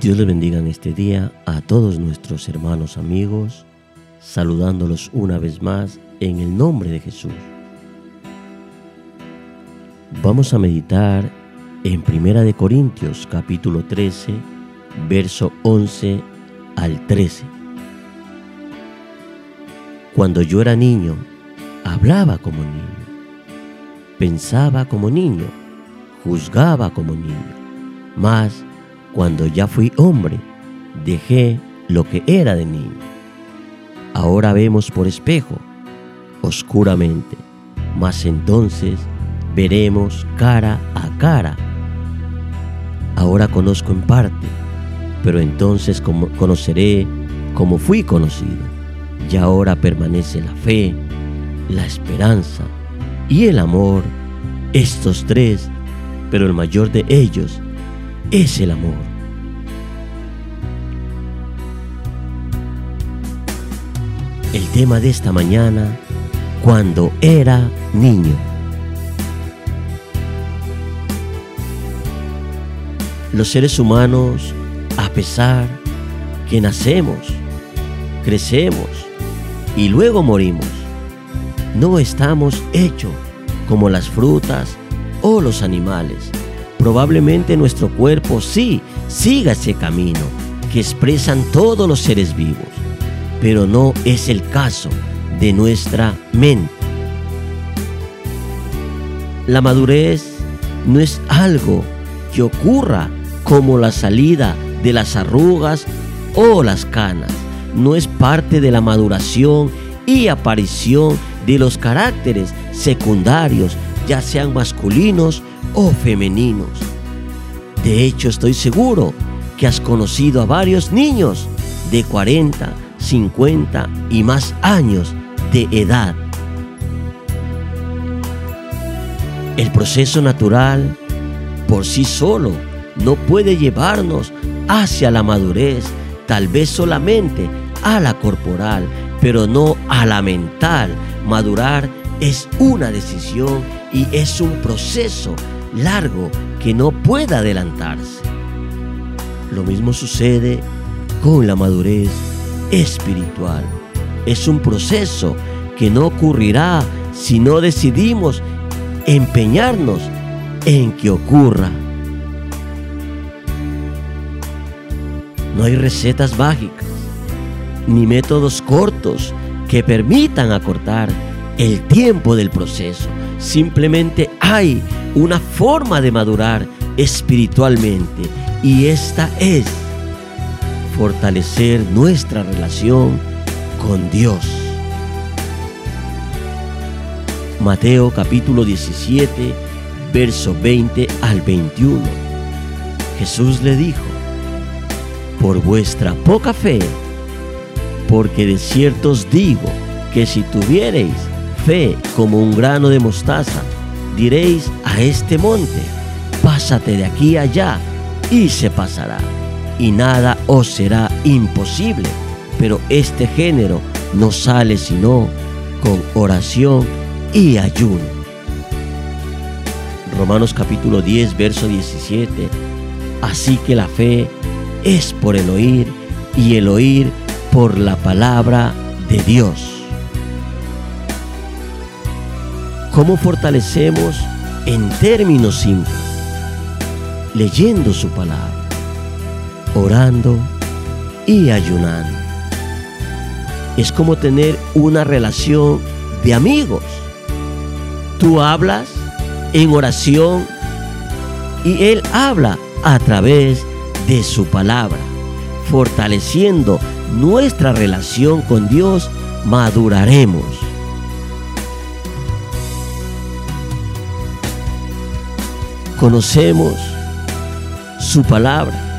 Dios les bendiga en este día a todos nuestros hermanos amigos, saludándolos una vez más en el nombre de Jesús. Vamos a meditar en Primera de Corintios capítulo 13, verso 11 al 13. Cuando yo era niño, hablaba como niño, pensaba como niño, juzgaba como niño, mas cuando ya fui hombre, dejé lo que era de niño. Ahora vemos por espejo, oscuramente, mas entonces veremos cara a cara. Ahora conozco en parte, pero entonces conoceré como fui conocido. Y ahora permanece la fe, la esperanza y el amor, estos tres, pero el mayor de ellos es el amor. Tema de esta mañana, cuando era niño. Los seres humanos, a pesar que nacemos, crecemos y luego morimos, no estamos hechos como las frutas o los animales probablemente nuestro cuerpo sí siga ese camino que expresan todos los seres vivos, pero no es el caso de nuestra mente. La madurez no es algo que ocurra como la salida de las arrugas o las canas, no es parte de la maduración y aparición de los caracteres secundarios, ya sean masculinos o femeninos. De hecho, estoy seguro que has conocido a varios niños de 40, 50 y más años de edad. El proceso natural por sí solo no puede llevarnos hacia la madurez, tal vez solamente a la corporal, pero no a la mental. Madurar es una decisión y es un proceso largo que no pueda adelantarse. Lo mismo sucede con la madurez espiritual. Es un proceso que no ocurrirá si no decidimos empeñarnos en que ocurra. No hay recetas mágicas ni métodos cortos que permitan acortar el tiempo del proceso. Simplemente hay una forma de madurar espiritualmente y esta es fortalecer nuestra relación con Dios. Mateo capítulo 17, verso 20 al 21. Jesús le dijo, por vuestra poca fe, porque de cierto os digo que si tuviereis fe como un grano de mostaza, diréis a este monte, pásate de aquí allá, y se pasará, y nada os será imposible. Pero este género no sale sino con oración y ayuno. Romanos capítulo 10, verso 17. Así que la fe es por el oír y el oír por la palabra de Dios. ¿Cómo fortalecemos en términos simples? Leyendo su palabra, orando y ayunando. Es como tener una relación de amigos. Tú hablas en oración y Él habla a través de su palabra, fortaleciendo nuestra relación con Dios, maduraremos conocemos su palabra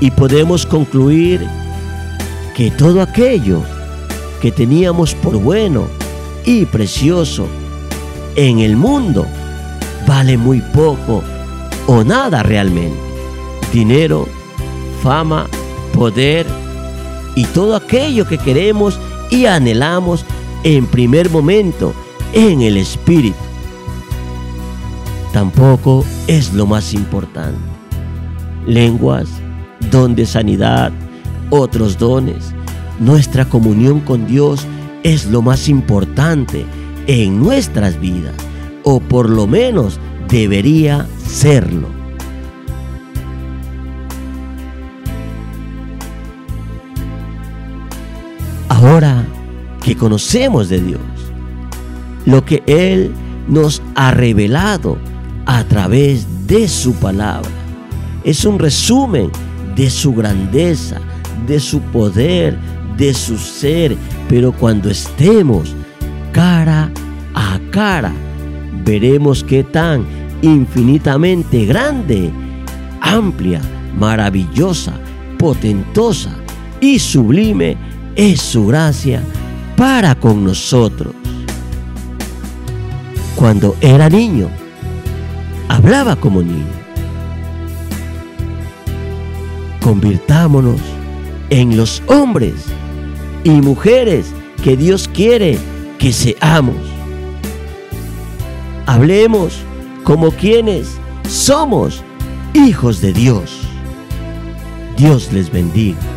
y podemos concluir que todo aquello que teníamos por bueno y precioso en el mundo vale muy poco o nada realmente. Dinero, fama, poder y todo aquello que queremos y anhelamos en primer momento en el Espíritu tampoco es lo más importante. lenguas, don de sanidad, otros dones. Nuestra comunión con Dios es lo más importante en nuestras vidas, o por lo menos debería serlo. Ahora que conocemos de Dios, lo que Él nos ha revelado a través de su palabra, es un resumen de su grandeza, de su poder, de su ser, pero cuando estemos cara a cara, veremos qué tan infinitamente grande, amplia, maravillosa, potentosa y sublime es su gracia para con nosotros. Cuando era niño, hablaba como niño. Convirtámonos en los hombres y mujeres que Dios quiere que seamos. Hablemos como quienes somos hijos de Dios. Dios les bendiga.